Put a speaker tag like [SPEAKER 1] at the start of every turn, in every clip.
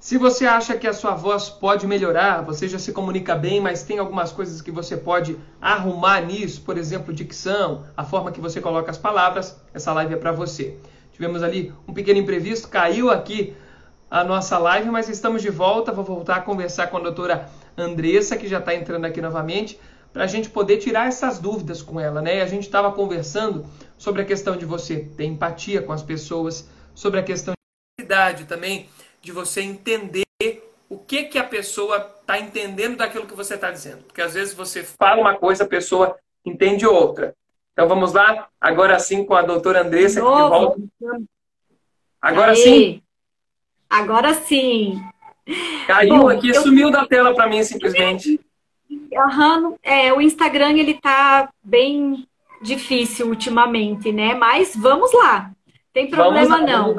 [SPEAKER 1] Se você acha que a sua voz pode melhorar, você já se comunica bem, mas tem algumas coisas que você pode arrumar nisso, por exemplo, dicção, a forma que você coloca as palavras, essa live é para você. Tivemos ali um pequeno imprevisto, caiu aqui a nossa live, mas estamos de volta. Vou voltar a conversar com a doutora Andressa, que já está entrando aqui novamente, para a gente poder tirar essas dúvidas com ela, né? A gente estava conversando sobre a questão de você ter empatia com as pessoas, sobre a questão de idade também de você entender o que, que a pessoa está entendendo daquilo que você está dizendo. Porque às vezes você fala uma coisa, a pessoa entende outra. Então vamos lá, agora sim com a doutora Andressa, aqui de volta. Agora Aê. sim?
[SPEAKER 2] Agora sim.
[SPEAKER 1] Caiu Bom, aqui, eu... sumiu da tela para mim simplesmente.
[SPEAKER 2] Uhum, é, o Instagram ele tá bem difícil ultimamente, né? Mas vamos lá. Tem problema lá, não.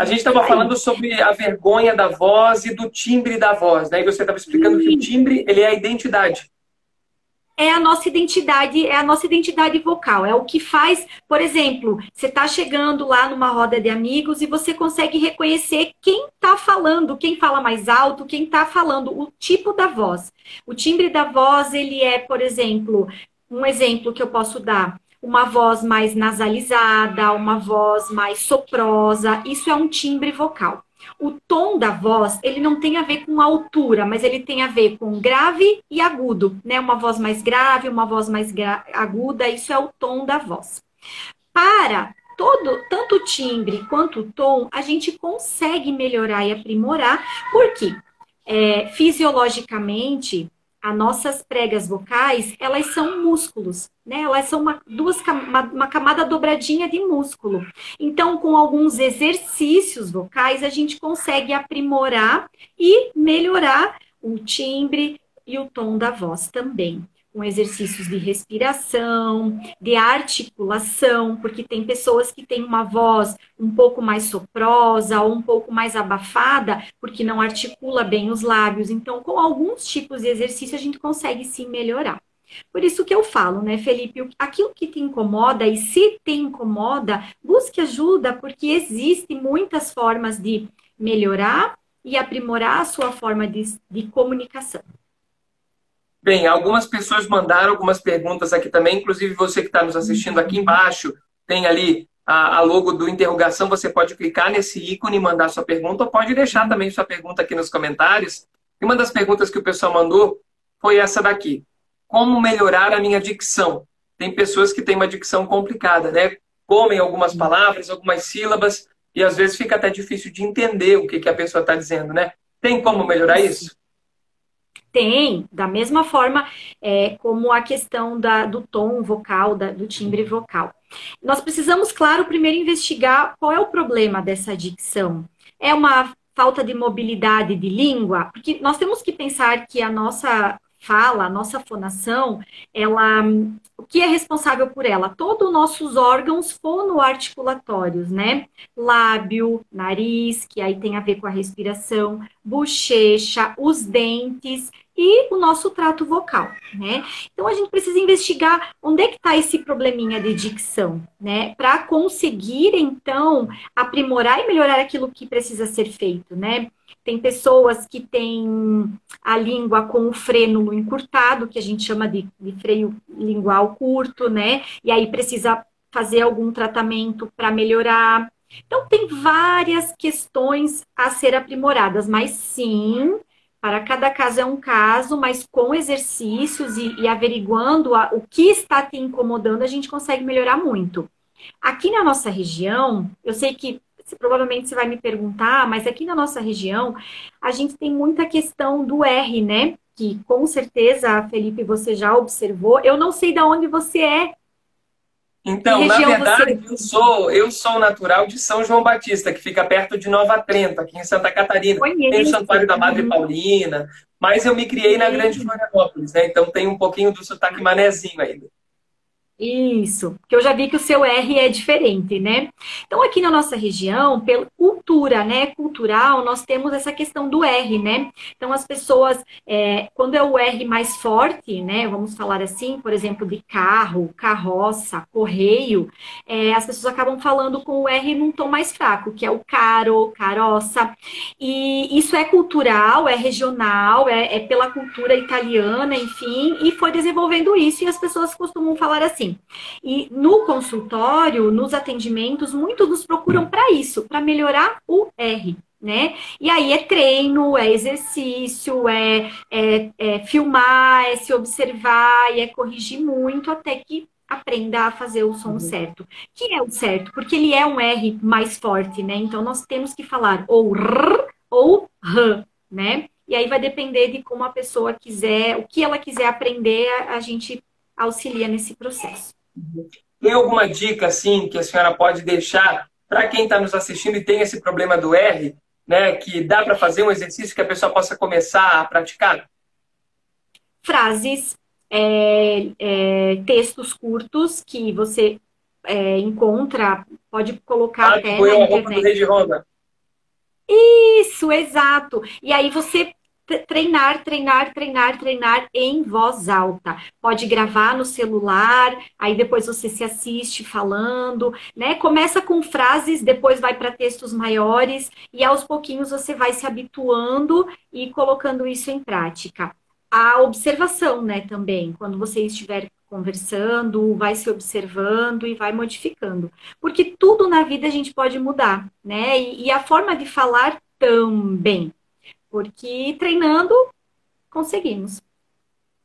[SPEAKER 1] A gente estava falando sobre a vergonha da voz e do timbre da voz, né? E você estava explicando que o timbre ele é a identidade.
[SPEAKER 2] É a nossa identidade, é a nossa identidade vocal. É o que faz, por exemplo, você está chegando lá numa roda de amigos e você consegue reconhecer quem está falando, quem fala mais alto, quem está falando, o tipo da voz. O timbre da voz, ele é, por exemplo, um exemplo que eu posso dar uma voz mais nasalizada, uma voz mais soprosa. Isso é um timbre vocal. O tom da voz, ele não tem a ver com altura, mas ele tem a ver com grave e agudo, né? Uma voz mais grave, uma voz mais aguda, isso é o tom da voz. Para todo, tanto o timbre quanto o tom, a gente consegue melhorar e aprimorar, porque é, fisiologicamente as nossas pregas vocais, elas são músculos, né? Elas são uma, duas, uma, uma, camada dobradinha de músculo. Então, com alguns exercícios vocais, a gente consegue aprimorar e melhorar o timbre e o tom da voz também com exercícios de respiração, de articulação, porque tem pessoas que têm uma voz um pouco mais soprosa ou um pouco mais abafada, porque não articula bem os lábios. Então, com alguns tipos de exercício, a gente consegue sim melhorar. Por isso que eu falo, né, Felipe, aquilo que te incomoda e se te incomoda, busque ajuda, porque existem muitas formas de melhorar e aprimorar a sua forma de, de comunicação.
[SPEAKER 1] Bem, algumas pessoas mandaram algumas perguntas aqui também, inclusive você que está nos assistindo aqui embaixo, tem ali a, a, logo do interrogação, você pode clicar nesse ícone e mandar sua pergunta, ou pode deixar também sua pergunta aqui nos comentários. E uma das perguntas que o pessoal mandou foi essa daqui. Como melhorar a minha dicção? Tem pessoas que têm uma dicção complicada, né? Comem algumas palavras, algumas sílabas, e às vezes fica até difícil de entender o que, que a pessoa está dizendo, né? Tem como melhorar isso?
[SPEAKER 2] Tem, da mesma forma é, como a questão da, do tom vocal, da, do timbre vocal. Nós precisamos, claro, primeiro investigar qual é o problema dessa dicção. É uma falta de mobilidade de língua? Porque nós temos que pensar que a nossa fala, a nossa fonação, ela, o que é responsável por ela? Todos os nossos órgãos fonoarticulatórios, né? Lábio, nariz, que aí tem a ver com a respiração, bochecha, os dentes e o nosso trato vocal, né? Então a gente precisa investigar onde é que está esse probleminha de dicção, né? Para conseguir então aprimorar e melhorar aquilo que precisa ser feito, né? Tem pessoas que têm a língua com o frênulo encurtado, que a gente chama de, de freio lingual curto, né? E aí precisa fazer algum tratamento para melhorar. Então, tem várias questões a ser aprimoradas, mas sim, para cada caso é um caso, mas com exercícios e, e averiguando a, o que está te incomodando, a gente consegue melhorar muito. Aqui na nossa região, eu sei que provavelmente você vai me perguntar, mas aqui na nossa região, a gente tem muita questão do R, né? Que com certeza, Felipe, você já observou. Eu não sei de onde você é.
[SPEAKER 1] Então, na verdade, você... eu sou eu sou natural de São João Batista, que fica perto de Nova Trento, aqui em Santa Catarina. Conheço. Tem o Santuário da Madre Paulina, mas eu me criei na Grande Florianópolis, né? Então tem um pouquinho do sotaque manezinho ainda.
[SPEAKER 2] Isso, porque eu já vi que o seu R é diferente, né? Então, aqui na nossa região, pela cultura, né, cultural, nós temos essa questão do R, né? Então, as pessoas, é, quando é o R mais forte, né, vamos falar assim, por exemplo, de carro, carroça, correio, é, as pessoas acabam falando com o R num tom mais fraco, que é o caro, caroça. E isso é cultural, é regional, é, é pela cultura italiana, enfim, e foi desenvolvendo isso, e as pessoas costumam falar assim. E no consultório, nos atendimentos, muitos nos procuram para isso, para melhorar o R. Né? E aí é treino, é exercício, é, é, é filmar, é se observar e é corrigir muito até que aprenda a fazer o som uhum. certo. Que é o certo, porque ele é um R mais forte, né? Então nós temos que falar ou R ou R, né? E aí vai depender de como a pessoa quiser, o que ela quiser aprender, a, a gente auxilia nesse processo.
[SPEAKER 1] Tem alguma dica, assim, que a senhora pode deixar para quem está nos assistindo e tem esse problema do R, né, que dá para fazer um exercício que a pessoa possa começar a praticar?
[SPEAKER 2] Frases, é, é, textos curtos que você é, encontra, pode colocar ah, até
[SPEAKER 1] foi na internet. do Rei de Ronda.
[SPEAKER 2] Isso, exato. E aí você treinar, treinar, treinar, treinar em voz alta. Pode gravar no celular, aí depois você se assiste falando, né? Começa com frases, depois vai para textos maiores e aos pouquinhos você vai se habituando e colocando isso em prática. A observação, né, também, quando você estiver conversando, vai se observando e vai modificando. Porque tudo na vida a gente pode mudar, né? E, e a forma de falar também. Porque treinando, conseguimos.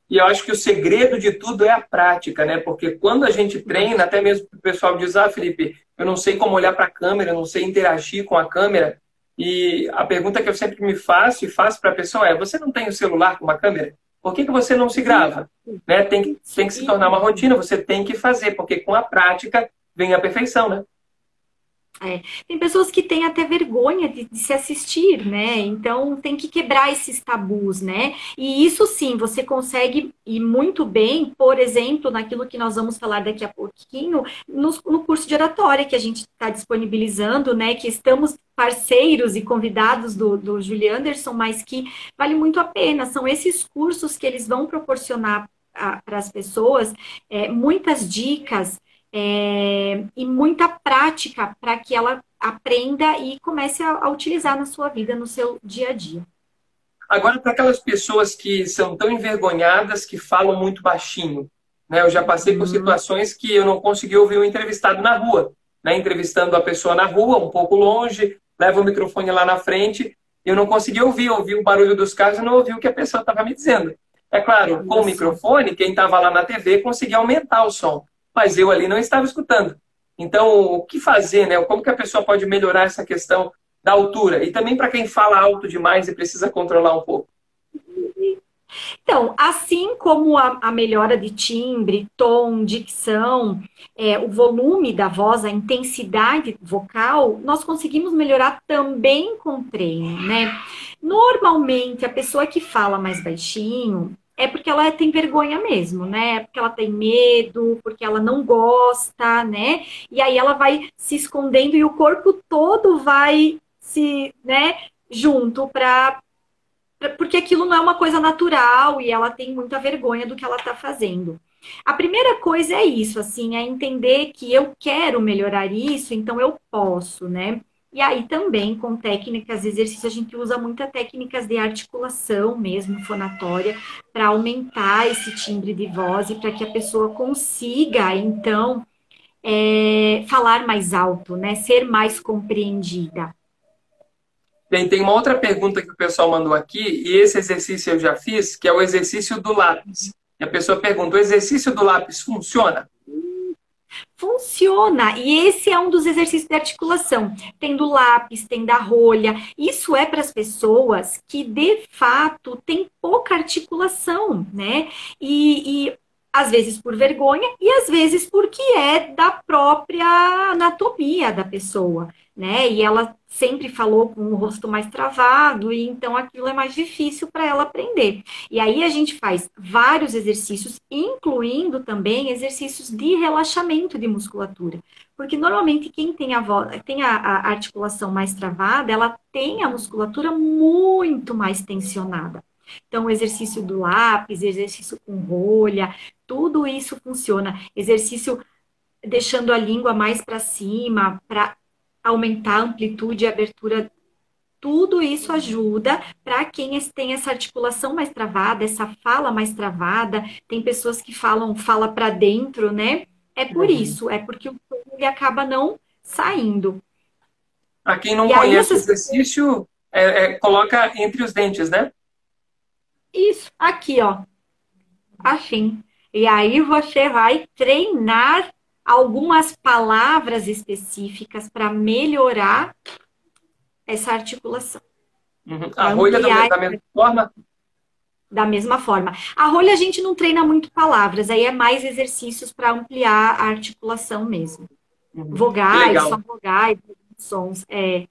[SPEAKER 1] E eu acho que o segredo de tudo é a prática, né? Porque quando a gente treina, até mesmo o pessoal diz, ah, Felipe, eu não sei como olhar para a câmera, eu não sei interagir com a câmera. E a pergunta que eu sempre me faço e faço para a pessoa é: você não tem o celular com uma câmera? Por que, que você não se grava? Né? Tem, que, tem que se tornar uma rotina, você tem que fazer, porque com a prática vem a perfeição, né?
[SPEAKER 2] É. Tem pessoas que têm até vergonha de, de, se assistir, né? Então tem que quebrar esses tabus, né? E isso sim, você consegue ir muito bem, por exemplo, naquilo que nós vamos falar daqui a pouquinho, no, no curso de oratória que a gente está disponibilizando, né? Que estamos parceiros e convidados do, do Julie Anderson, mas que vale muito a pena. São esses cursos que eles vão proporcionar para as pessoas é, muitas dicas é, e muita prática para que ela aprenda e comece a, a utilizar na sua vida, no seu dia a dia.
[SPEAKER 1] Agora, para aquelas pessoas que são tão envergonhadas que falam muito baixinho, né? Eu já passei por uhum. situações que eu não consegui ouvir o um entrevistado na rua, né? Entrevistando a pessoa na rua, um pouco longe, leva o microfone lá na frente, eu não consegui ouvir, ouvi o barulho dos carros e não ouvi o que a pessoa estava me dizendo. É claro, com o microfone, quem estava lá na TV conseguia aumentar o som mas eu ali não estava escutando. Então, o que fazer, né? Como que a pessoa pode melhorar essa questão da altura? E também para quem fala alto demais e precisa controlar um pouco.
[SPEAKER 2] Então, assim como a, a melhora de timbre, tom, dicção, é, o volume da voz, a intensidade vocal, nós conseguimos melhorar também com treino, né? Normalmente, a pessoa que fala mais baixinho, é porque ela tem vergonha mesmo, né? Porque ela tem medo, porque ela não gosta, né? E aí ela vai se escondendo e o corpo todo vai se, né, junto para porque aquilo não é uma coisa natural e ela tem muita vergonha do que ela está fazendo. A primeira coisa é isso, assim, é entender que eu quero melhorar isso, então eu posso, né? E aí também com técnicas de exercício, a gente usa muitas técnicas de articulação mesmo, fonatória, para aumentar esse timbre de voz e para que a pessoa consiga, então, é, falar mais alto, né? Ser mais compreendida.
[SPEAKER 1] Bem, tem uma outra pergunta que o pessoal mandou aqui, e esse exercício eu já fiz, que é o exercício do lápis. E a pessoa pergunta: o exercício do lápis funciona?
[SPEAKER 2] Funciona! E esse é um dos exercícios de articulação. Tem do lápis, tem da rolha. Isso é para as pessoas que, de fato, têm pouca articulação, né? E, e às vezes por vergonha e às vezes porque é da própria anatomia da pessoa. Né? E ela sempre falou com o rosto mais travado, e então aquilo é mais difícil para ela aprender. E aí a gente faz vários exercícios, incluindo também exercícios de relaxamento de musculatura. Porque normalmente quem tem a, voz, tem a, a articulação mais travada, ela tem a musculatura muito mais tensionada. Então, o exercício do lápis, exercício com rolha, tudo isso funciona. Exercício deixando a língua mais para cima, para aumentar a amplitude e abertura. Tudo isso ajuda para quem tem essa articulação mais travada, essa fala mais travada. Tem pessoas que falam fala para dentro, né? É por uhum. isso, é porque o ele acaba não saindo.
[SPEAKER 1] Para quem não e conhece o exercício, é, é, coloca entre os dentes, né?
[SPEAKER 2] Isso, aqui, ó. Assim. E aí você vai treinar algumas palavras específicas para melhorar essa articulação.
[SPEAKER 1] Uhum. A rolha da, da mesma forma?
[SPEAKER 2] Da mesma forma. A rolha a gente não treina muito palavras, aí é mais exercícios para ampliar a articulação mesmo. Uhum. Vogais, só vogais, sons. É.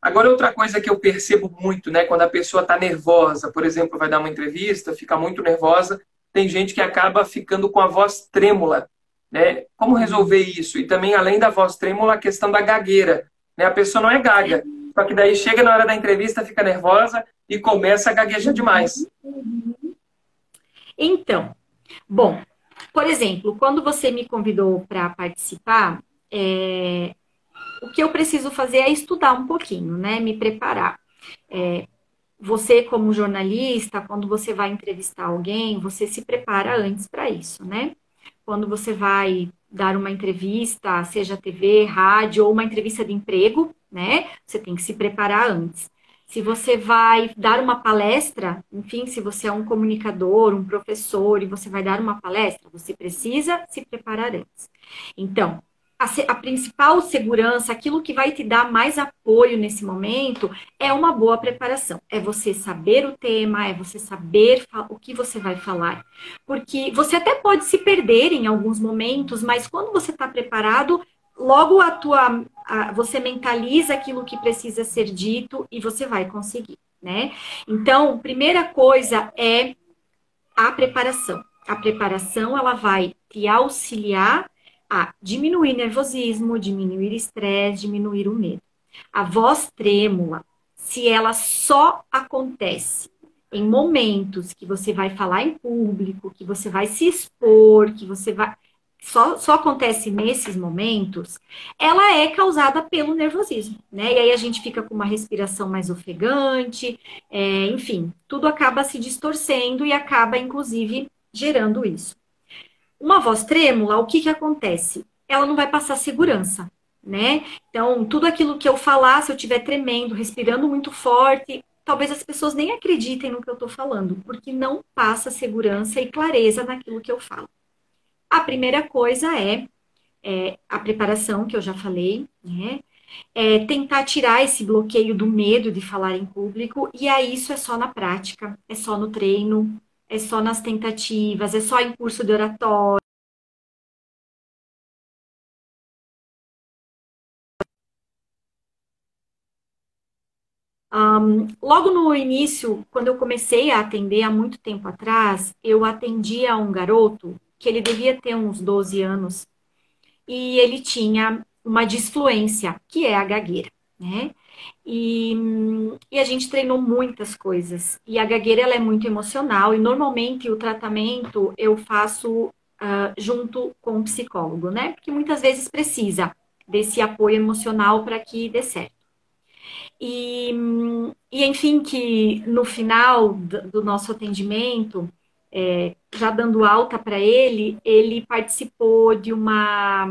[SPEAKER 1] Agora, outra coisa que eu percebo muito, né, quando a pessoa está nervosa, por exemplo, vai dar uma entrevista, fica muito nervosa, tem gente que acaba ficando com a voz trêmula, né? Como resolver isso? E também, além da voz trêmula, a questão da gagueira, né? A pessoa não é gaga, só que daí chega na hora da entrevista, fica nervosa e começa a gaguejar demais.
[SPEAKER 2] Então, bom, por exemplo, quando você me convidou para participar, é, o que eu preciso fazer é estudar um pouquinho, né? Me preparar. É, você, como jornalista, quando você vai entrevistar alguém, você se prepara antes para isso, né? Quando você vai dar uma entrevista, seja TV, rádio ou uma entrevista de emprego, né? Você tem que se preparar antes. Se você vai dar uma palestra, enfim, se você é um comunicador, um professor e você vai dar uma palestra, você precisa se preparar antes. Então, a, a, principal segurança, aquilo que vai te dar mais apoio nesse momento, é uma boa preparação. É você saber o tema, é você saber o que você vai falar. Porque você até pode se perder em alguns momentos, mas quando você está preparado, logo a tua, a, você mentaliza aquilo que precisa ser dito e você vai conseguir, né? Então, primeira coisa é a preparação. A preparação, ela vai te auxiliar a diminuir nervosismo, diminuir estresse, diminuir o medo. A voz trêmula, se ela só acontece em momentos que você vai falar em público, que você vai se expor, que você vai. Só, só acontece nesses momentos, ela é causada pelo nervosismo, né? E aí a gente fica com uma respiração mais ofegante, é, enfim, tudo acaba se distorcendo e acaba, inclusive, gerando isso. Uma voz trêmula, o que, que acontece? Ela não vai passar segurança, né? Então, tudo aquilo que eu falar, se eu estiver tremendo, respirando muito forte, talvez as pessoas nem acreditem no que eu estou falando, porque não passa segurança e clareza naquilo que eu falo. A primeira coisa é, é a preparação, que eu já falei, né? É tentar tirar esse bloqueio do medo de falar em público, e aí isso é só na prática, é só no treino, é só nas tentativas, é só em curso de oratório. Um, logo no início, quando eu comecei a atender há muito tempo atrás, eu atendia um garoto que ele devia ter uns 12 anos e ele tinha uma disfluência, que é a gagueira, né? E, e, a gente treinou muitas coisas. E a gagueira ela é muito emocional e normalmente o tratamento eu faço uh, junto com o psicólogo, né? Porque muitas vezes precisa desse apoio emocional para que dê certo. E, e enfim, que no final do nosso atendimento, é, já dando alta para ele, ele participou de uma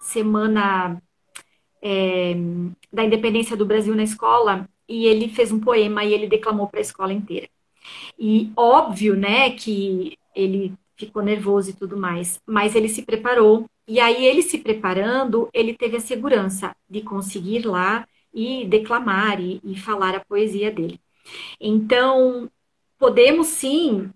[SPEAKER 2] semana é, da independência do Brasil na escola e ele fez um poema e ele declamou para a escola inteira. E óbvio, né, que ele ficou nervoso e tudo mais, mas ele se preparou. E aí ele se preparando, ele teve a segurança de conseguir lá e declamar e, e falar a poesia dele. Então, podemos sim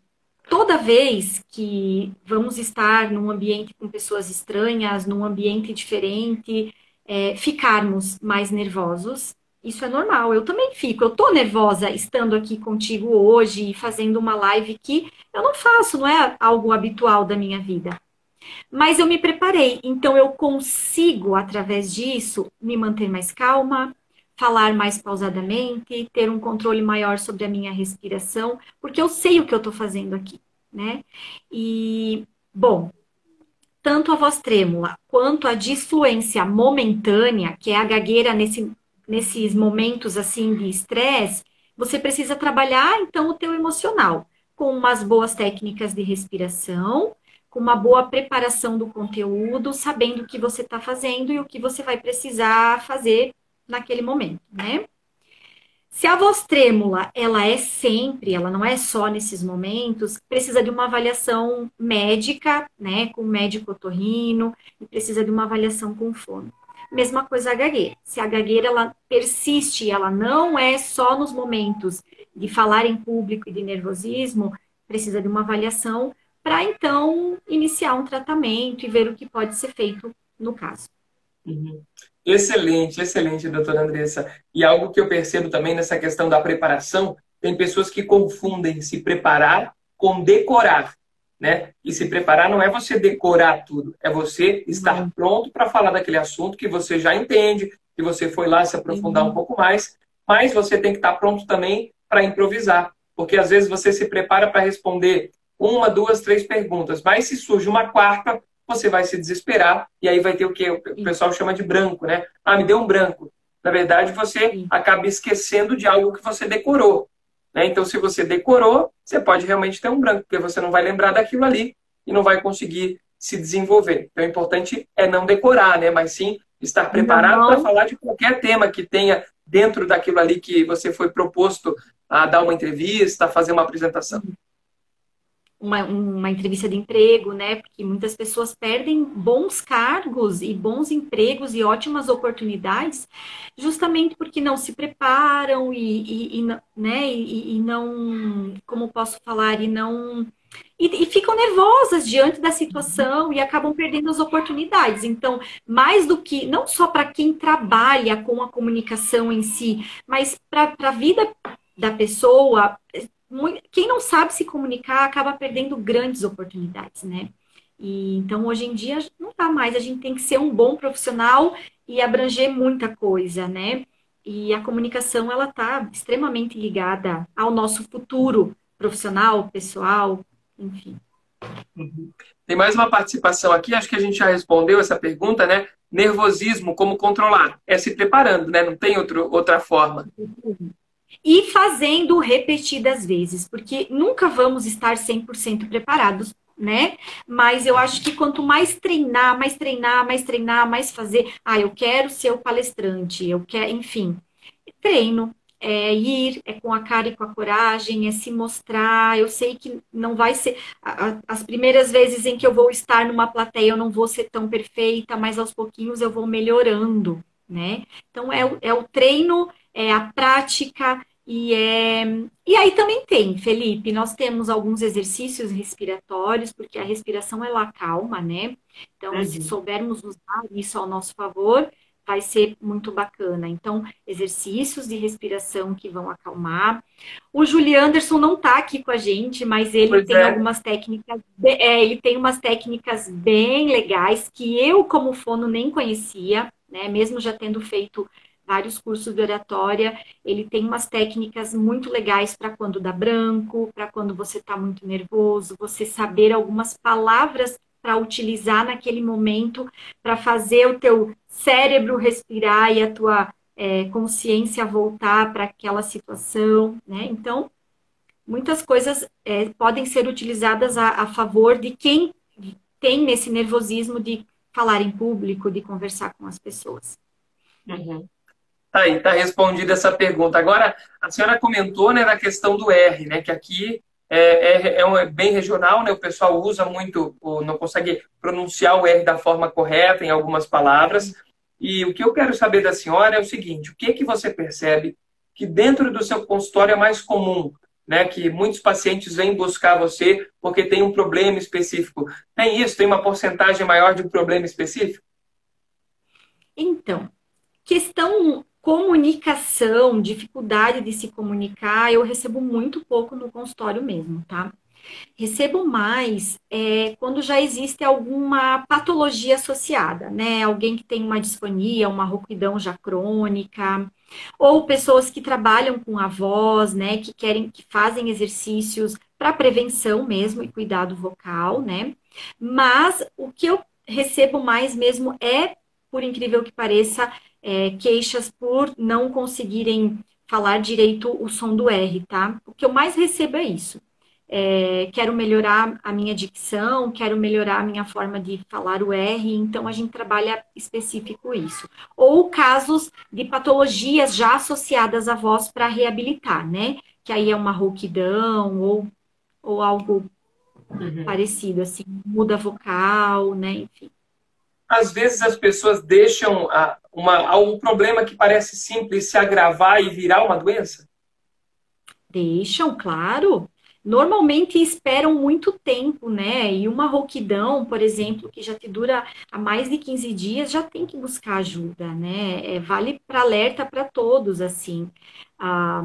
[SPEAKER 2] toda vez que vamos estar num ambiente com pessoas estranhas, num ambiente diferente, é, ficarmos mais nervosos. Isso é normal, eu também fico. Eu tô nervosa estando aqui contigo hoje e fazendo uma live que eu não faço, não é algo habitual da minha vida. Mas eu me preparei, então eu consigo, através disso, me manter mais calma, falar mais pausadamente, ter um controle maior sobre a minha respiração, porque eu sei o que eu estou fazendo aqui, né? E, bom, tanto a voz trêmula quanto a disfluência momentânea, que é a gagueira nesse, nesses momentos assim de estresse, você precisa trabalhar então o teu emocional com umas boas técnicas de respiração, com uma boa preparação do conteúdo, sabendo o que você está fazendo e o que você vai precisar fazer naquele momento, né? Se a voz trêmula, ela é sempre, ela não é só nesses momentos, precisa de uma avaliação médica, né, com médico otorrino, e precisa de uma avaliação com fono. Mesma coisa a gagueira. Se a gagueira ela persiste, ela não é só nos momentos de falar em público e de nervosismo, precisa de uma avaliação para então iniciar um tratamento e ver o que pode ser feito no caso.
[SPEAKER 1] Uhum. Excelente, excelente, doutora Andressa. E algo que eu percebo também nessa questão da preparação, tem pessoas que confundem se preparar com decorar, né? E se preparar não é você decorar tudo, é você estar uhum. pronto para falar daquele assunto que você já entende, que você foi lá se aprofundar uhum. um pouco mais, mas você tem que estar pronto também para improvisar, porque às vezes você se prepara para responder uma, duas, três perguntas, mas se surge uma quarta, você vai se desesperar e aí vai ter o que o pessoal chama de branco, né? Ah, me deu um branco. Na verdade, você acaba esquecendo de algo que você decorou. Né? Então, se você decorou, você pode realmente ter um branco, porque você não vai lembrar daquilo ali e não vai conseguir se desenvolver. Então, o importante é não decorar, né? mas sim estar preparado para falar de qualquer tema que tenha dentro daquilo ali que você foi proposto a dar uma entrevista, a fazer uma apresentação
[SPEAKER 2] uma, uma entrevista de emprego, né? Porque muitas pessoas perdem bons cargos e bons empregos e ótimas oportunidades justamente porque não se preparam e, e, e né? E, e, não, como posso falar, e não e, e, ficam nervosas diante da situação e acabam perdendo as oportunidades. Então, mais do que, não só para quem trabalha com a comunicação em si, mas para a vida da pessoa, quem não sabe se comunicar acaba perdendo grandes oportunidades, né? E, então, hoje em dia, não dá mais. A gente tem que ser um bom profissional e abranger muita coisa, né? E a comunicação, ela está extremamente ligada ao nosso futuro profissional, pessoal, enfim.
[SPEAKER 1] Uhum. Tem mais uma participação aqui, acho que a gente já respondeu essa pergunta, né? Nervosismo, como controlar? É se preparando, né? Não tem outro, outra forma. Uhum
[SPEAKER 2] e fazendo repetidas vezes, porque nunca vamos estar 100% preparados, né? Mas eu acho que quanto mais treinar, mais treinar, mais treinar, mais fazer, ah, eu quero ser o palestrante, eu quero, enfim, treino, é ir, é com a cara e com a coragem, é se mostrar. Eu sei que não vai ser. As primeiras vezes em que eu vou estar numa plateia, eu não vou ser tão perfeita, mas aos pouquinhos eu vou melhorando, né? Então é, é o treino, é a prática, e, é... e aí também tem, Felipe, nós temos alguns exercícios respiratórios, porque a respiração ela acalma, né? Então, uhum. se soubermos usar isso ao nosso favor, vai ser muito bacana. Então, exercícios de respiração que vão acalmar. O Julie Anderson não está aqui com a gente, mas ele pois tem é. algumas técnicas, é, ele tem umas técnicas bem legais que eu, como fono, nem conhecia, né? Mesmo já tendo feito vários cursos de oratória. Ele tem umas técnicas muito legais para quando dá branco, para quando você está muito nervoso, você saber algumas palavras para utilizar naquele momento para fazer o teu cérebro respirar e a tua é, consciência voltar para aquela situação, né? Então, muitas coisas é, podem ser utilizadas a, a favor de quem tem nesse nervosismo de falar em público, de conversar com as pessoas.
[SPEAKER 1] Uhum. Tá aí, tá respondida essa pergunta. Agora, a senhora comentou né, na questão do R, né? Que aqui é, é, é, um, é bem regional, né? O pessoal usa muito, não consegue pronunciar o R da forma correta em algumas palavras. E o que eu quero saber da senhora é o seguinte: o que que você percebe que dentro do seu consultório é mais comum, né? Que muitos pacientes vêm buscar você porque tem um problema específico. Tem isso? Tem uma porcentagem maior de um problema específico?
[SPEAKER 2] Então, questão comunicação, dificuldade de se comunicar, eu recebo muito pouco no consultório mesmo, tá? Recebo mais é, quando já existe alguma patologia associada, né? Alguém que tem uma disfonia, uma rouquidão já crônica, ou pessoas que trabalham com a voz, né? Que querem, que fazem exercícios para prevenção mesmo e cuidado vocal, né? Mas o que eu recebo mais mesmo é, por incrível que pareça, é, queixas por não conseguirem falar direito o som do R, tá? O que eu mais recebo é isso. É, quero melhorar a minha dicção, quero melhorar a minha forma de falar o R, então a gente trabalha específico isso. Ou casos de patologias já associadas à voz para reabilitar, né? Que aí é uma rouquidão ou, ou algo uhum. parecido, assim, muda vocal, né? Enfim
[SPEAKER 1] às vezes as pessoas deixam a, uma, um problema que parece simples se agravar e virar uma doença?
[SPEAKER 2] Deixam, claro. Normalmente esperam muito tempo, né? E uma rouquidão, por exemplo, que já te dura há mais de 15 dias, já tem que buscar ajuda, né? É, vale para alerta para todos, assim. Ah,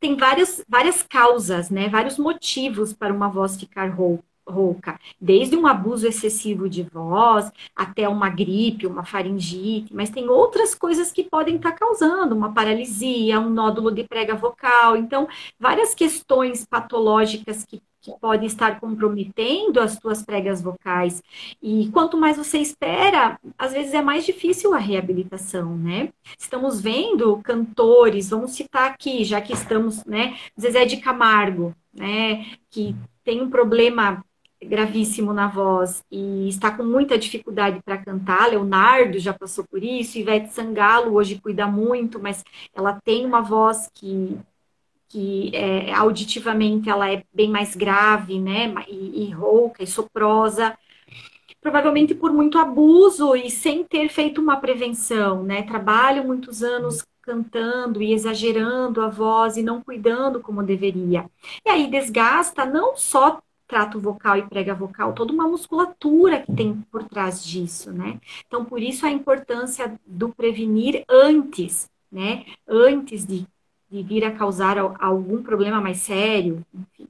[SPEAKER 2] tem várias, várias causas, né? Vários motivos para uma voz ficar rouca rouca, desde um abuso excessivo de voz até uma gripe, uma faringite, mas tem outras coisas que podem estar tá causando, uma paralisia, um nódulo de prega vocal, então várias questões patológicas que, que podem estar comprometendo as tuas pregas vocais. E quanto mais você espera, às vezes é mais difícil a reabilitação, né? Estamos vendo cantores, vamos citar aqui, já que estamos, né, Zezé de Camargo, né, que tem um problema gravíssimo na voz e está com muita dificuldade para cantar. Leonardo já passou por isso, Ivete Sangalo hoje cuida muito, mas ela tem uma voz que, que é, auditivamente ela é bem mais grave, né? E, e rouca e soprosa. Provavelmente por muito abuso e sem ter feito uma prevenção, né? Trabalho muitos anos cantando e exagerando a voz e não cuidando como deveria. E aí desgasta não só trato vocal e prega vocal, toda uma musculatura que tem por trás disso, né? Então, por isso a importância do prevenir antes, né? Antes de, de vir a causar algum problema mais sério, enfim.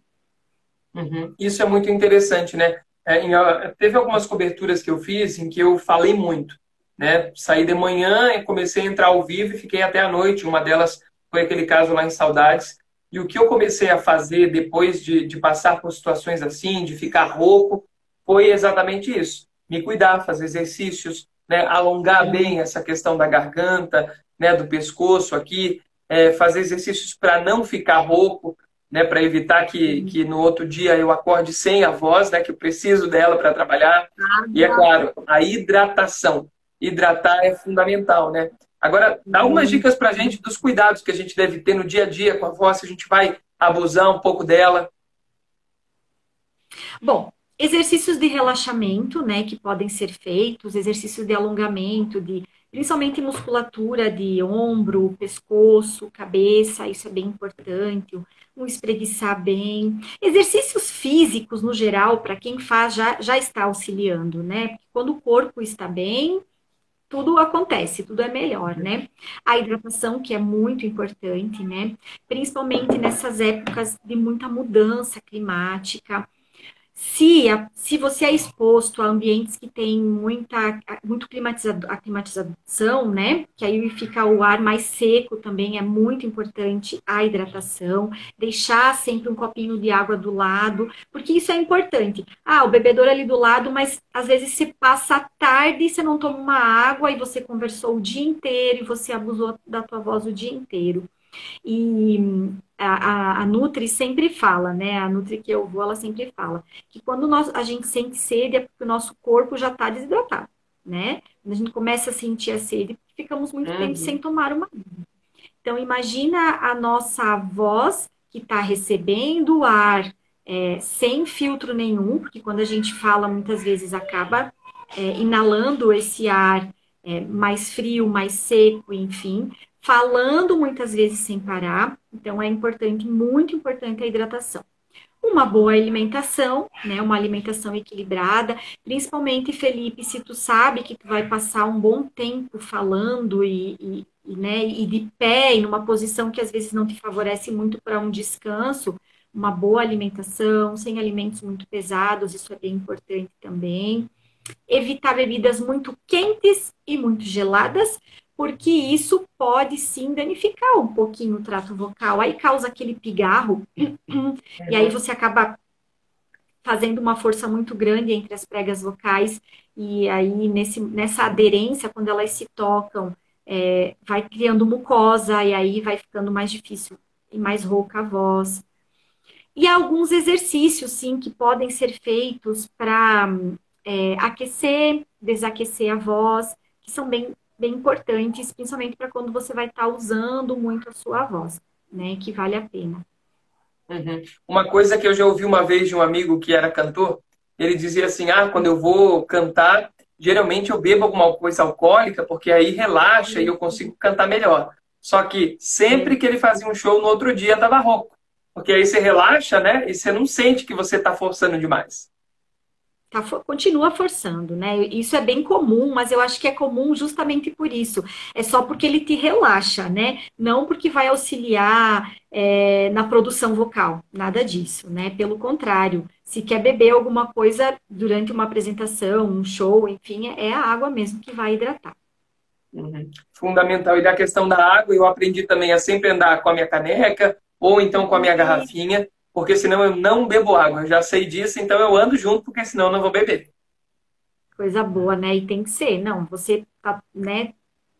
[SPEAKER 1] Uhum. Isso é muito interessante, né? É, em, teve algumas coberturas que eu fiz em que eu falei muito, né? Saí de manhã e comecei a entrar ao vivo e fiquei até a noite. Uma delas foi aquele caso lá em Saudades, e o que eu comecei a fazer depois de, de passar por situações assim, de ficar rouco, foi exatamente isso. Me cuidar, fazer exercícios, né, alongar bem essa questão da garganta, né, do pescoço aqui, é, fazer exercícios para não ficar rouco, né, para evitar que, que no outro dia eu acorde sem a voz, né, que eu preciso dela para trabalhar. E é claro, a hidratação. Hidratar é fundamental, né? Agora, dá algumas dicas para a gente dos cuidados que a gente deve ter no dia a dia com a voz, se a gente vai abusar um pouco dela.
[SPEAKER 2] Bom, exercícios de relaxamento, né, que podem ser feitos, exercícios de alongamento, de principalmente musculatura de ombro, pescoço, cabeça, isso é bem importante. Um espreguiçar bem. Exercícios físicos, no geral, para quem faz, já, já está auxiliando, né? Porque quando o corpo está bem, tudo acontece, tudo é melhor, né? A hidratação, que é muito importante, né? Principalmente nessas épocas de muita mudança climática, se, se você é exposto a ambientes que tem muita muito climatizado, a climatização, né? Que aí fica o ar mais seco também é muito importante a hidratação, deixar sempre um copinho de água do lado, porque isso é importante. Ah, o bebedouro ali do lado, mas às vezes você passa a tarde e você não toma uma água e você conversou o dia inteiro e você abusou da tua voz o dia inteiro. E a, a, a, Nutri sempre fala, né? A Nutri que eu vou, ela sempre fala que quando nós, a gente sente sede é porque o nosso corpo já está desidratado, né? Quando a gente começa a sentir a sede, ficamos muito uhum. tempo sem tomar uma Então, imagina a nossa voz que está recebendo o ar é, sem filtro nenhum, porque quando a gente fala, muitas vezes acaba é, inalando esse ar é, mais frio, mais seco, enfim, falando muitas vezes sem parar. Então, é importante, muito importante a hidratação. uma boa alimentação, né? Uma alimentação equilibrada, principalmente Felipe, se tu sabe que tu vai passar um bom tempo falando e, e, e né, e de pé, em uma posição que às vezes não te favorece muito para um descanso, uma boa alimentação, sem alimentos muito pesados, isso é bem importante também. Evitar bebidas muito quentes e muito geladas, porque isso pode sim danificar um pouquinho o trato vocal. Aí causa aquele pigarro, e aí você acaba fazendo uma força muito grande entre as pregas vocais, e aí nesse, nessa aderência, quando elas se tocam, é, vai criando mucosa, e aí vai ficando mais difícil e mais rouca a voz. E alguns exercícios, sim, que podem ser feitos para é, aquecer, desaquecer a voz, que são bem bem importantes, principalmente para quando você vai estar tá usando muito a sua voz, né? Que vale a pena.
[SPEAKER 1] Uhum. Uma coisa que eu já ouvi uma vez de um amigo que era cantor, ele dizia assim: ah, quando eu vou cantar, geralmente eu bebo alguma coisa alcoólica, porque aí relaxa e eu consigo cantar melhor. Só que sempre que ele fazia um show, no outro dia estava rouco. Porque aí você relaxa, né? E você não sente que você está forçando demais
[SPEAKER 2] tá, continua forçando, né? Isso é bem comum, mas eu acho que é comum justamente por isso. É só porque ele te relaxa, né? Não porque vai auxiliar é, na produção vocal, nada disso, né? Pelo contrário, se quer beber alguma coisa durante uma apresentação, um show, enfim, é a água mesmo que vai hidratar.
[SPEAKER 1] Uhum. Fundamental. E da questão da água, eu aprendi também a sempre andar com a minha caneca ou então com a minha uhum. garrafinha porque senão eu não bebo água. Eu já sei disso, então eu ando junto, porque senão eu não vou beber.
[SPEAKER 2] Coisa boa, né? E tem que ser. Não, você tá, né,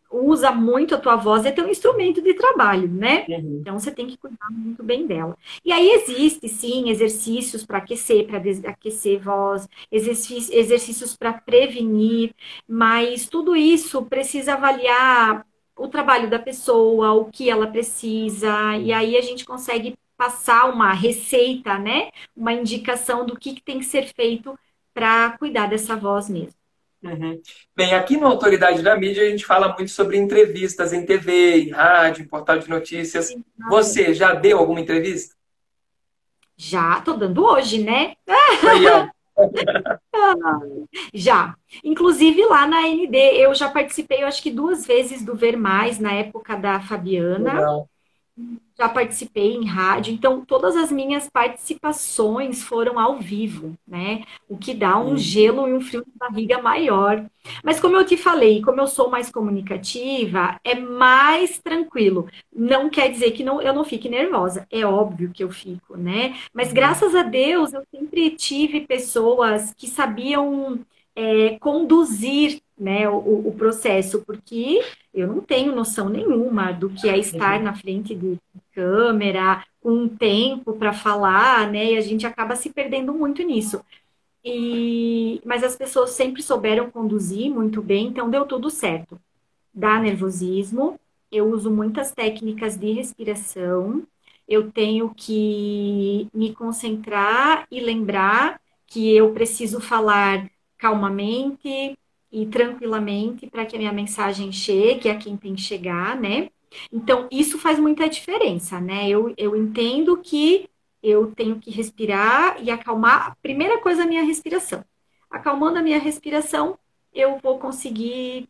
[SPEAKER 2] usa muito a tua voz, é teu instrumento de trabalho, né? Uhum. Então você tem que cuidar muito bem dela. E aí existe sim exercícios para aquecer, para aquecer voz, exercícios para prevenir, mas tudo isso precisa avaliar o trabalho da pessoa, o que ela precisa, e aí a gente consegue passar uma receita, né? Uma indicação do que, que tem que ser feito para cuidar dessa voz mesmo.
[SPEAKER 1] Uhum. Bem, aqui no Autoridade da Mídia a gente fala muito sobre entrevistas em TV, em rádio, em portal de notícias. Sim, Você já deu alguma entrevista?
[SPEAKER 2] Já, tô dando hoje, né?
[SPEAKER 1] Aí, ó.
[SPEAKER 2] já. Inclusive lá na ND, eu já participei, eu acho que duas vezes do Ver Mais, na época da Fabiana. Legal já participei em rádio, então todas as minhas participações foram ao vivo, né? O que dá um uhum. gelo e um frio de barriga maior. Mas como eu te falei, como eu sou mais comunicativa, é mais tranquilo. Não quer dizer que não, eu não fique nervosa. É óbvio que eu fico, né? Mas uhum. graças a Deus eu sempre tive pessoas que sabiam é, conduzir né, o, o, processo, porque eu não tenho noção nenhuma do que é estar uhum. na frente de câmera, com um tempo para falar, né? E a gente acaba se perdendo muito nisso. E, mas as pessoas sempre souberam conduzir muito bem, então deu tudo certo. Dá nervosismo, eu uso muitas técnicas de respiração, eu tenho que me concentrar e lembrar que eu preciso falar calmamente e tranquilamente para que a minha mensagem chegue a quem tem que chegar, né? Então, isso faz muita diferença, né? Eu, eu entendo que eu tenho que respirar e acalmar. A primeira coisa é a minha respiração. Acalmando a minha respiração, eu vou conseguir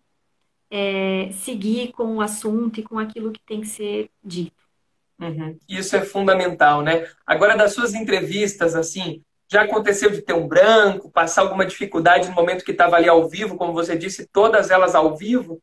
[SPEAKER 2] é, seguir com o assunto e com aquilo que tem que ser dito.
[SPEAKER 1] Uhum. Isso é fundamental, né? Agora, das suas entrevistas, assim, já aconteceu de ter um branco, passar alguma dificuldade no momento que estava ali ao vivo, como você disse, todas elas ao vivo?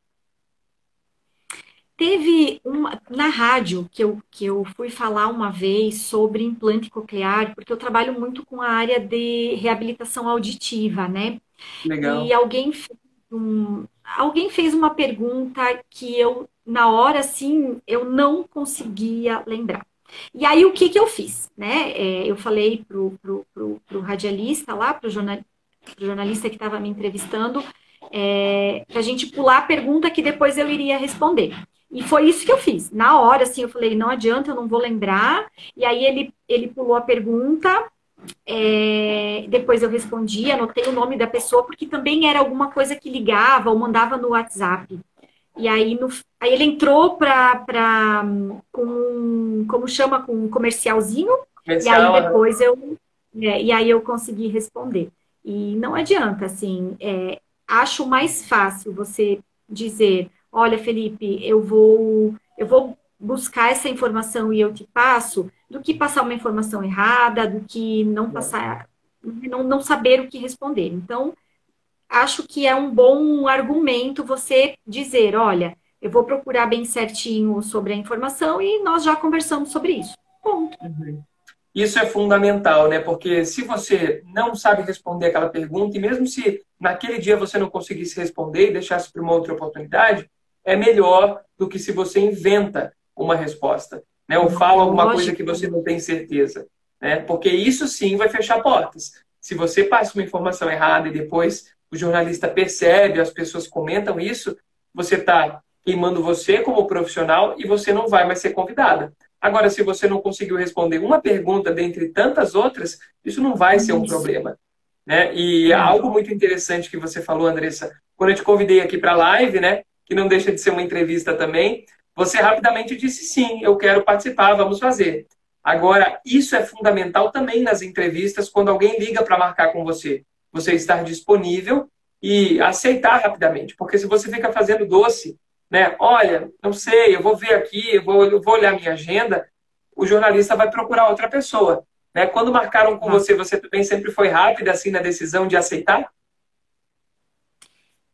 [SPEAKER 2] Teve uma na rádio que eu, que eu fui falar uma vez sobre implante coclear, porque eu trabalho muito com a área de reabilitação auditiva, né?
[SPEAKER 1] Legal.
[SPEAKER 2] E alguém fez, um, alguém fez uma pergunta que eu, na hora, assim, eu não conseguia lembrar. E aí, o que, que eu fiz? Né? É, eu falei pro, pro, pro, pro radialista lá, pro, jornal, pro jornalista que estava me entrevistando, é, a gente pular a pergunta que depois eu iria responder. E foi isso que eu fiz. Na hora, assim, eu falei, não adianta, eu não vou lembrar. E aí ele, ele pulou a pergunta, é, depois eu respondi, anotei o nome da pessoa, porque também era alguma coisa que ligava ou mandava no WhatsApp. E aí, no, aí ele entrou para com como chama com um comercialzinho. Comercial, e aí depois eu É, e aí eu consegui responder. E não adianta, assim, é, acho mais fácil você dizer, olha, Felipe, eu vou, eu vou buscar essa informação e eu te passo, do que passar uma informação errada, do que não passar, não, não saber o que responder. Então, acho que é um bom argumento você dizer, olha, eu vou procurar bem certinho sobre a informação e nós já conversamos sobre isso. Ponto. Uhum.
[SPEAKER 1] Isso é fundamental, né? Porque se você não sabe responder aquela pergunta, e mesmo se naquele dia você não conseguisse responder e deixasse para uma outra oportunidade, é melhor do que se você inventa uma resposta, né? Ou fala alguma coisa que você não tem certeza, né? Porque isso sim vai fechar portas. Se você passa uma informação errada e depois o jornalista percebe, as pessoas comentam isso, você está queimando você como profissional e você não vai mais ser convidada. Agora, se você não conseguiu responder uma pergunta dentre tantas outras, isso não vai ser um problema. Né? E algo muito interessante que você falou, Andressa, quando eu te convidei aqui para a live, né, que não deixa de ser uma entrevista também, você rapidamente disse sim, eu quero participar, vamos fazer. Agora, isso é fundamental também nas entrevistas, quando alguém liga para marcar com você. Você estar disponível e aceitar rapidamente. Porque se você fica fazendo doce né? Olha, não sei, eu vou ver aqui, eu vou, eu vou olhar minha agenda, o jornalista vai procurar outra pessoa. Né? Quando marcaram com ah. você, você também sempre foi rápida assim na decisão de aceitar?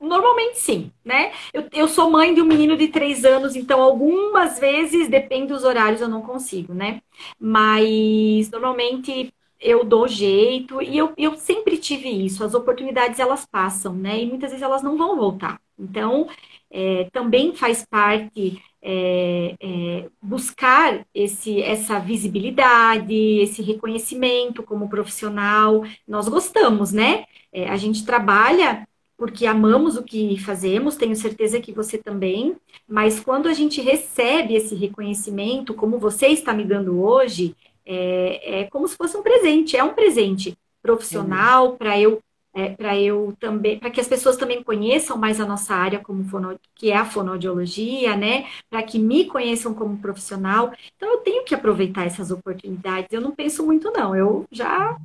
[SPEAKER 2] Normalmente sim, né? Eu, eu sou mãe de um menino de três anos, então algumas vezes, depende dos horários, eu não consigo, né? Mas normalmente eu dou jeito e eu, eu sempre tive isso. As oportunidades elas passam, né? E muitas vezes elas não vão voltar. Então, é, também faz parte é, é, buscar esse, essa visibilidade, esse reconhecimento como profissional. Nós gostamos, né? É, a gente trabalha porque amamos o que fazemos, tenho certeza que você também, mas quando a gente recebe esse reconhecimento, como você está me dando hoje, é, é como se fosse um presente, é um presente profissional uhum. para eu é, para eu também, para que as pessoas também conheçam mais a nossa área como fono, que é a fonoaudiologia, né? Para que me conheçam como profissional. Então eu tenho que aproveitar essas oportunidades. Eu não penso muito não. Eu já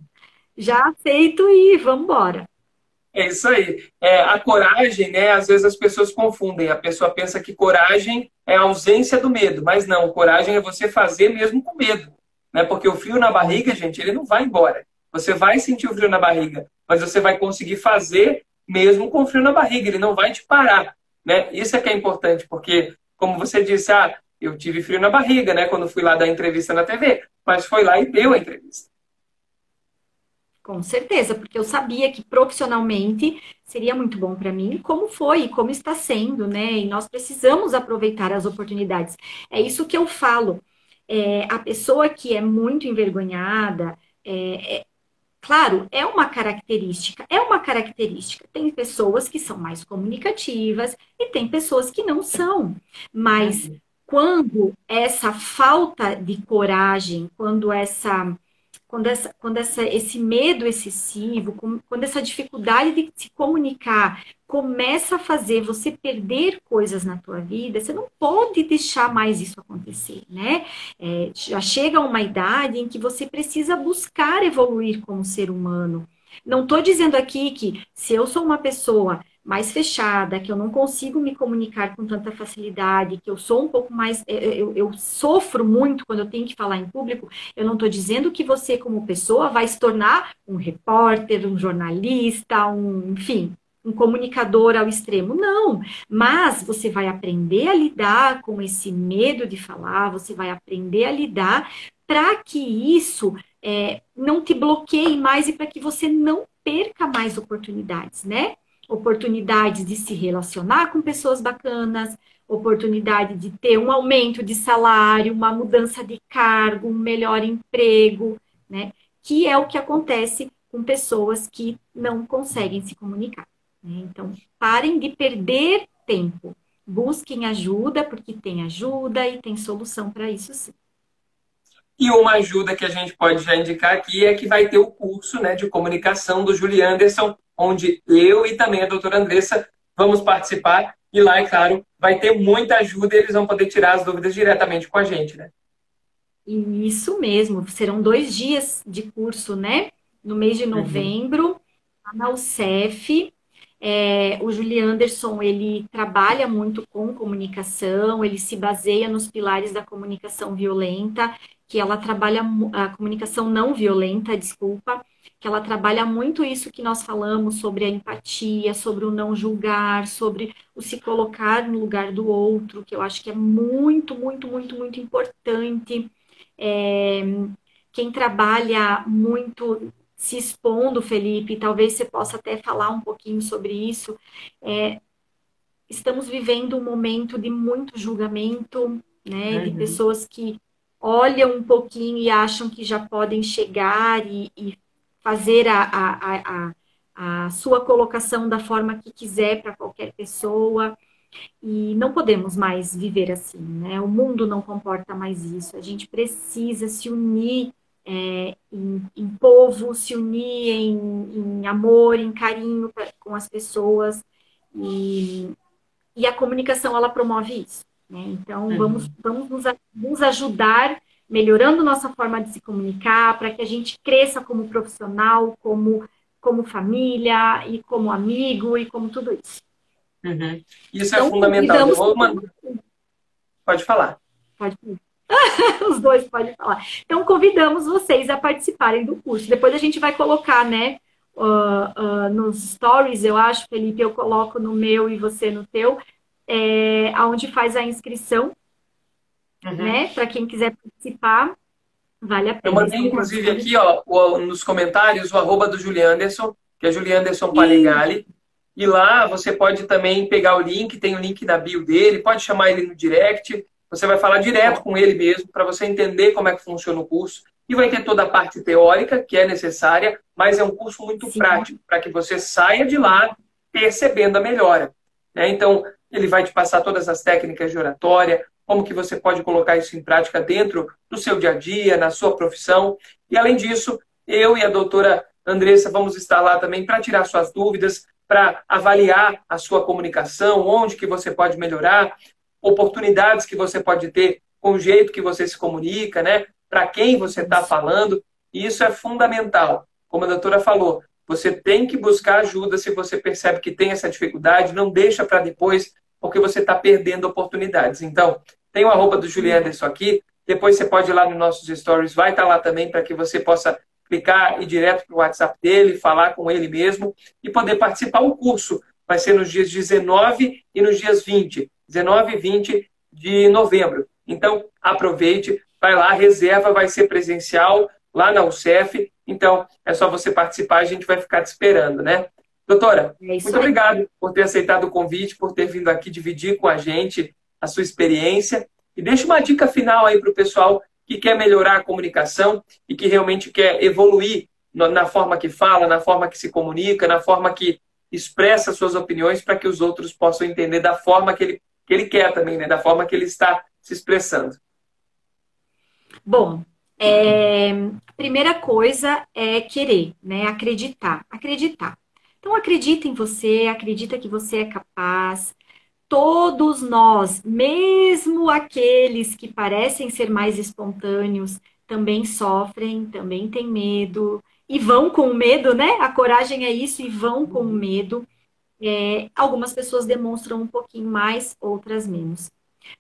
[SPEAKER 2] já aceito e vamos embora.
[SPEAKER 1] É isso aí. É, a coragem, né? Às vezes as pessoas confundem. A pessoa pensa que coragem é a ausência do medo, mas não. Coragem é você fazer mesmo com medo, né? Porque o frio na barriga, gente, ele não vai embora. Você vai sentir o frio na barriga, mas você vai conseguir fazer mesmo com frio na barriga, ele não vai te parar. Né? Isso é que é importante, porque, como você disse, ah, eu tive frio na barriga, né, quando fui lá dar entrevista na TV, mas foi lá e deu a entrevista.
[SPEAKER 2] Com certeza, porque eu sabia que profissionalmente seria muito bom para mim, como foi e como está sendo, né? E nós precisamos aproveitar as oportunidades. É isso que eu falo. É, a pessoa que é muito envergonhada, é, é Claro, é uma característica, é uma característica. Tem pessoas que são mais comunicativas e tem pessoas que não são. Mas quando essa falta de coragem, quando essa quando, essa, quando essa, esse medo excessivo, quando essa dificuldade de se comunicar começa a fazer você perder coisas na tua vida, você não pode deixar mais isso acontecer, né? É, já chega uma idade em que você precisa buscar evoluir como ser humano. Não estou dizendo aqui que se eu sou uma pessoa mais fechada, que eu não consigo me comunicar com tanta facilidade, que eu sou um pouco mais. Eh, eh, eu, eu sofro muito quando eu tenho que falar em público. Eu não estou dizendo que você, como pessoa, vai se tornar um repórter, um jornalista, um, enfim, um comunicador ao extremo. Não. Mas você vai aprender a lidar com esse medo de falar, você vai aprender a lidar para que isso é, não te bloqueie mais e para que você não perca mais oportunidades, né? oportunidades de se relacionar com pessoas bacanas, oportunidade de ter um aumento de salário, uma mudança de cargo, um melhor emprego, né? Que é o que acontece com pessoas que não conseguem se comunicar. Né? Então, parem de perder tempo. Busquem ajuda, porque tem ajuda e tem solução para isso sim.
[SPEAKER 1] E uma ajuda que a gente pode já indicar aqui é que vai ter o curso né, de comunicação do Julie Anderson, onde eu e também a doutora Andressa vamos participar. E lá, é claro, vai ter muita ajuda e eles vão poder tirar as dúvidas diretamente com a gente, né?
[SPEAKER 2] Isso mesmo, serão dois dias de curso, né? no mês de uhum. novembro, uhum. na UCEF. É, o Julian Anderson, ele trabalha muito com comunicação, ele se baseia nos pilares da comunicação violenta, que ela trabalha a comunicação não violenta, desculpa, que ela trabalha muito isso que nós falamos sobre a empatia, sobre o não julgar, sobre o se colocar no lugar do outro, que eu acho que é muito, muito, muito, muito importante. É, quem trabalha muito se expondo, Felipe, talvez você possa até falar um pouquinho sobre isso. É, estamos vivendo um momento de muito julgamento, né? Uhum. De pessoas que olham um pouquinho e acham que já podem chegar e, e fazer a, a, a, a, sua colocação da forma que quiser para qualquer pessoa. E não podemos mais viver assim, né? O mundo não comporta mais isso. A gente precisa se unir é, em, em, povo, se unir em, em amor, em carinho pra, com as pessoas. E, e a comunicação, ela promove isso. Né? Então, uhum. vamos, vamos nos, nos ajudar melhorando nossa forma de se comunicar, para que a gente cresça como profissional, como, como família, e como amigo, e como tudo isso.
[SPEAKER 1] Uhum. Isso é então, é fundamental. Pode falar.
[SPEAKER 2] Pode falar. Os dois podem falar. Então, convidamos vocês a participarem do curso. Depois a gente vai colocar, né, uh, uh, nos stories, eu acho, Felipe, eu coloco no meu e você no teu, é, onde faz a inscrição, uhum. né, para quem quiser participar. Vale a pena.
[SPEAKER 1] Eu mandei, inclusive, aqui, ó, o, nos comentários, o arroba do Julianderson, que é Julianderson Palegali. E... e lá você pode também pegar o link, tem o link da bio dele, pode chamar ele no direct você vai falar direto com ele mesmo para você entender como é que funciona o curso. E vai ter toda a parte teórica que é necessária, mas é um curso muito Sim. prático para que você saia de lá percebendo a melhora. Né? Então, ele vai te passar todas as técnicas de oratória, como que você pode colocar isso em prática dentro do seu dia a dia, na sua profissão. E além disso, eu e a doutora Andressa vamos estar lá também para tirar suas dúvidas, para avaliar a sua comunicação, onde que você pode melhorar, oportunidades que você pode ter com o jeito que você se comunica, né? Para quem você está falando. E isso é fundamental. Como a doutora falou, você tem que buscar ajuda se você percebe que tem essa dificuldade, não deixa para depois, porque você está perdendo oportunidades. Então, tem o arroba do Julian Anderson aqui, depois você pode ir lá nos nossos stories, vai estar tá lá também para que você possa clicar e ir direto para o WhatsApp dele, falar com ele mesmo e poder participar. O curso vai ser nos dias 19 e nos dias 20. 19 e 20 de novembro. Então, aproveite, vai lá, reserva, vai ser presencial lá na UCEF. Então, é só você participar, a gente vai ficar te esperando, né? Doutora, é muito aí. obrigado por ter aceitado o convite, por ter vindo aqui dividir com a gente a sua experiência. E deixa uma dica final aí para o pessoal que quer melhorar a comunicação e que realmente quer evoluir na forma que fala, na forma que se comunica, na forma que expressa suas opiniões para que os outros possam entender da forma que ele que ele quer também, né? Da forma que ele está se expressando.
[SPEAKER 2] Bom, é, primeira coisa é querer, né? Acreditar. Acreditar. Então acredita em você, acredita que você é capaz. Todos nós, mesmo aqueles que parecem ser mais espontâneos, também sofrem, também têm medo e vão com medo, né? A coragem é isso e vão com medo. É, algumas pessoas demonstram um pouquinho mais, outras menos.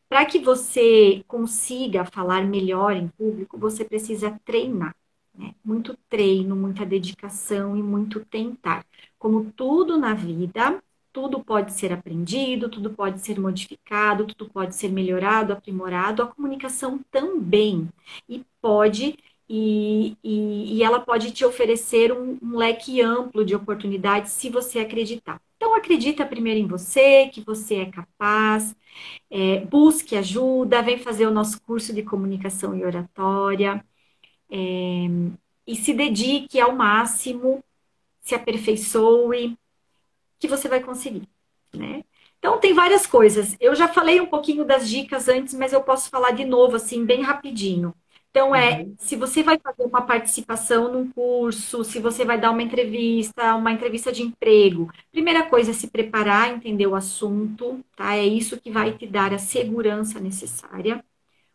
[SPEAKER 2] Para que você consiga falar melhor em público, você precisa treinar. Né? Muito treino, muita dedicação e muito tentar. Como tudo na vida, tudo pode ser aprendido, tudo pode ser modificado, tudo pode ser melhorado, aprimorado, a comunicação também. E pode, e, e, e ela pode te oferecer um, um leque amplo de oportunidades se você acreditar. Acredita primeiro em você, que você é capaz, é, busque ajuda, vem fazer o nosso curso de comunicação e oratória, é, e se dedique ao máximo, se aperfeiçoe, que você vai conseguir, né? Então, tem várias coisas. Eu já falei um pouquinho das dicas antes, mas eu posso falar de novo, assim, bem rapidinho. Então, é, uhum. se você vai fazer uma participação num curso, se você vai dar uma entrevista, uma entrevista de emprego, primeira coisa é se preparar, entender o assunto, tá? É isso que vai te dar a segurança necessária.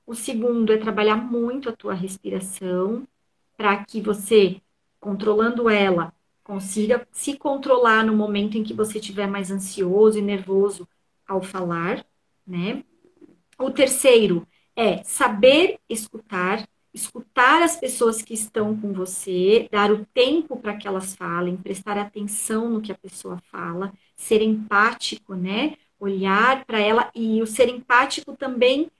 [SPEAKER 2] O segundo é trabalhar muito a tua respiração, para que você controlando ela, consiga se controlar no momento em que você estiver mais ansioso e nervoso ao falar, né? O terceiro é saber escutar, escutar as pessoas que estão com você, dar o tempo para que elas falem, prestar atenção no que a pessoa fala, ser empático, né? Olhar para ela e o ser empático também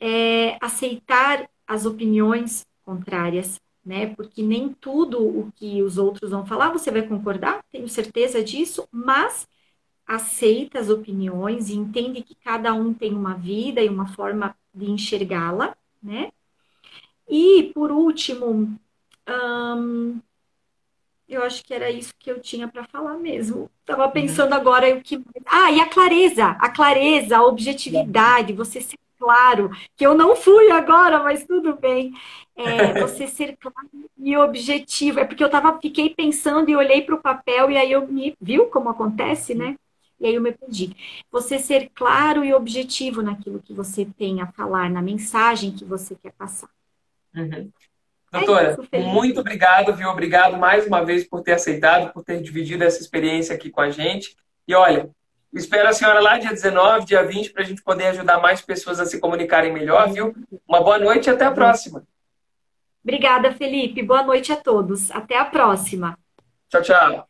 [SPEAKER 2] é aceitar as opiniões contrárias, né? Porque nem tudo o que os outros vão falar você vai concordar, tenho certeza disso, mas aceita as opiniões e entende que cada um tem uma vida e uma forma de enxergá-la, né? E, por último, hum, eu acho que era isso que eu tinha para falar mesmo. Estava uhum. pensando agora o que. Ah, e a clareza, a clareza, a objetividade, você ser claro, que eu não fui agora, mas tudo bem. É, você ser claro e objetivo. É porque eu tava, fiquei pensando e olhei para o papel e aí eu me. Viu como acontece, né? E aí eu me perdi. Você ser claro e objetivo naquilo que você tem a falar, na mensagem que você quer passar.
[SPEAKER 1] Uhum. É Doutora, é isso, muito obrigado, viu? Obrigado mais uma vez por ter aceitado, por ter dividido essa experiência aqui com a gente. E olha, espero a senhora lá dia 19, dia 20, para a gente poder ajudar mais pessoas a se comunicarem melhor, viu? Uma boa noite e até a próxima.
[SPEAKER 2] Obrigada, Felipe. Boa noite a todos. Até a próxima.
[SPEAKER 1] Tchau, tchau.